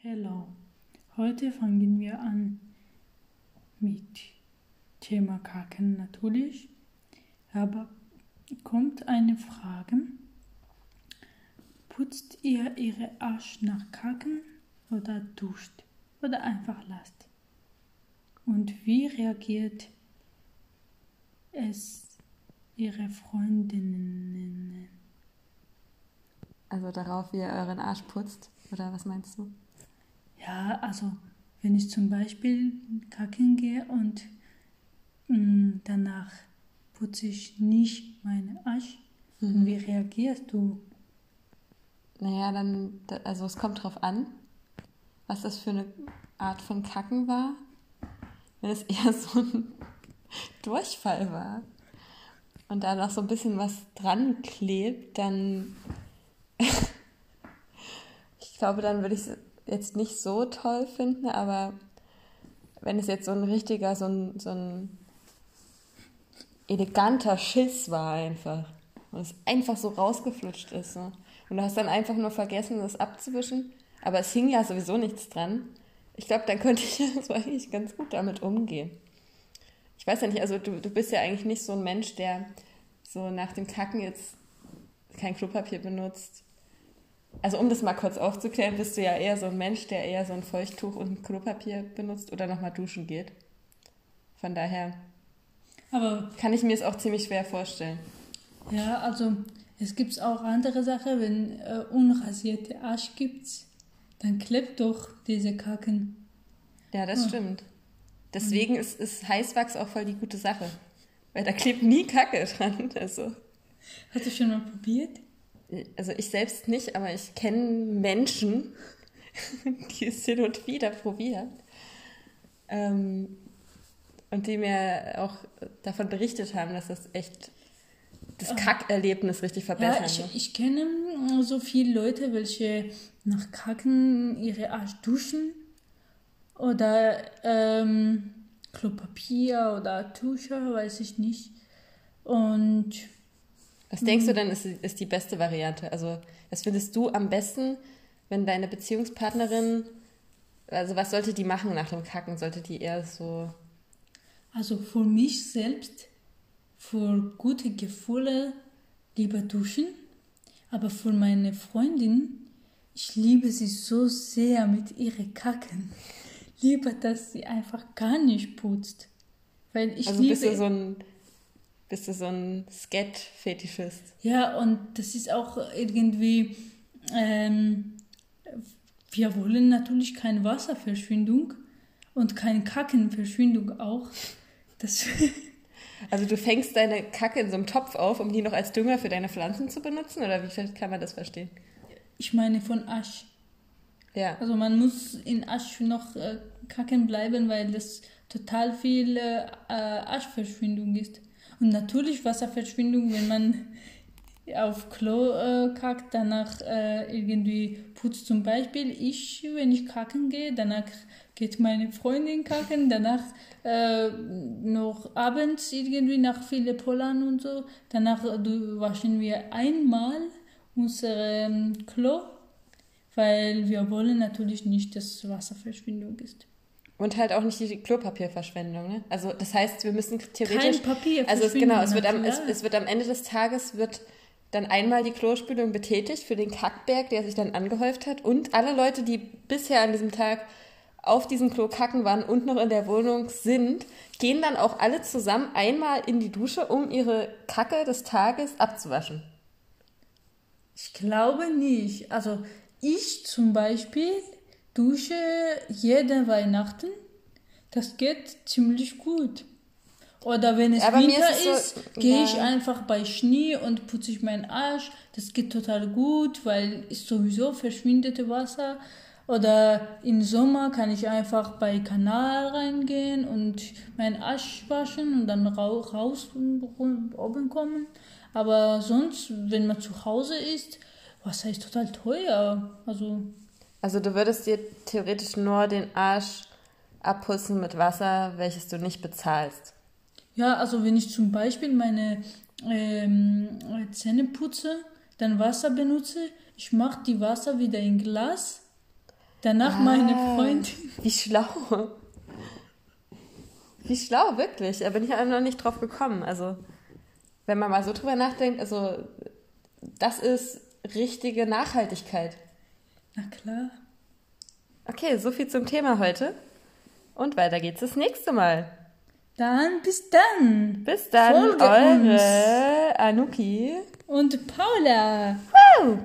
Hello. Heute fangen wir an mit Thema Kacken natürlich. Aber kommt eine Frage. Putzt ihr ihre Arsch nach Kacken oder duscht oder einfach lasst? Und wie reagiert es ihre Freundinnen? Also darauf, wie ihr euren Arsch putzt? Oder was meinst du? Ja, also wenn ich zum Beispiel kacken gehe und mh, danach putze ich nicht meine Arsch, Mhm. wie reagierst du? Naja, dann, da- also es kommt drauf an, was das für eine Art von Kacken war. Wenn es eher so ein Durchfall war und da noch so ein bisschen was dran klebt, dann ich glaube, dann würde ich es jetzt nicht so toll finden, aber wenn es jetzt so ein richtiger, so ein, so ein eleganter Schiss war einfach und es einfach so rausgeflutscht ist. So. Und du hast dann einfach nur vergessen, das abzuwischen, aber es hing ja sowieso nichts dran. Ich glaube, dann könnte ich ja so eigentlich ganz gut damit umgehen. Ich weiß ja nicht, also du, du bist ja eigentlich nicht so ein Mensch, der so nach dem Kacken jetzt kein Klopapier benutzt. Also um das mal kurz aufzuklären, bist du ja eher so ein Mensch, der eher so ein Feuchttuch und ein Klopapier benutzt oder nochmal duschen geht. Von daher Aber kann ich mir es auch ziemlich schwer vorstellen. ja, also es gibt auch andere Sachen, wenn äh, unrasierte Arsch gibt's, dann klebt doch diese Kacken. Ja, das Hm. stimmt. Deswegen ist, ist Heißwachs auch voll die gute Sache. Weil da klebt nie Kacke dran. Also, Hast du schon mal probiert? Also ich selbst nicht, aber ich kenne Menschen, die es hin und wieder probieren. Ähm, und die mir auch davon berichtet haben, dass das echt das Kackerlebnis richtig verbessern Ja, ich, ich kenne so viele Leute, welche nach Kacken ihre Arsch duschen oder ähm, Klopapier oder Tücher, weiß ich nicht. Und Was denkst Mhm. du denn ist, ist die beste Variante? Also, was findest du am besten, wenn deine Beziehungspartnerin, also was sollte die machen nach dem Kacken? Sollte die eher so, also für mich selbst, für gute Gefühle lieber duschen, aber für meine Freundin, ich liebe sie so sehr mit ihren Kacken. Lieber, dass sie einfach gar nicht putzt. Weil ich also liebe bist du so ein, bist du so ein Skat-Fetischist? Ja, und das ist auch irgendwie, ähm, wir wollen natürlich keine Wasserverschwendung und keine Kackenverschwendung auch. Das, Also du fängst deine Kacke in so einem Topf auf, um die noch als Dünger für deine Pflanzen zu benutzen? Oder wie kann man das verstehen? ich meine von Asch. Ja. Also man muss in Asch noch äh, kacken bleiben, weil das total viel äh, Aschverschwendung ist. Und natürlich Wasserverschwendung, wenn man auf Klo äh, kackt, danach äh, irgendwie putzt zum Beispiel ich, wenn ich kacken gehe, danach geht meine Freundin kacken, danach äh, noch abends irgendwie nach viele Pollern und so, danach äh, waschen wir einmal unser ähm, Klo, weil wir wollen natürlich nicht, dass Wasserverschwendung ist. Und halt auch nicht die Klopapierverschwendung, ne? Also das heißt, wir müssen theoretisch... Kein Papier Also es, genau, es wird, am, es, es wird am Ende des Tages wird dann einmal die Klospülung betätigt für den Kackberg, der sich dann angehäuft hat. Und alle Leute, die bisher an diesem Tag auf diesem Klo kacken waren und noch in der Wohnung sind, gehen dann auch alle zusammen einmal in die Dusche, um ihre Kacke des Tages abzuwaschen. Ich glaube nicht. Also ich zum Beispiel dusche jede Weihnachten. Das geht ziemlich gut. Oder wenn es Aber Winter ist es so- ist, gehe ja. ich einfach bei Schnee und putze ich meinen Arsch. Das geht total gut, weil ist sowieso verschwindete Wasser. Oder im Sommer kann ich einfach bei Kanal reingehen und meinen Arsch waschen und dann rau raus und oben kommen. Aber sonst, wenn man zu Hause ist, Wasser ist total teuer. Also Also du würdest dir theoretisch nur den Arsch abputzen mit Wasser, welches du nicht bezahlst. Ja, also wenn ich zum Beispiel meine ähm, Zähne putze, dann Wasser benutze, ich mache die Wasser wieder in Glas Danach Ah. meine Freundin. Wie schlau. Wie schlau, wirklich. Da bin ich ja noch nicht drauf gekommen. Also, wenn man mal so drüber nachdenkt, also, das ist richtige Nachhaltigkeit. Na klar. Okay, so viel zum Thema heute. Und weiter geht's das nächste Mal. Dann bis dann. Bis dann, Folge eure Anuki. Und Paula. Woo!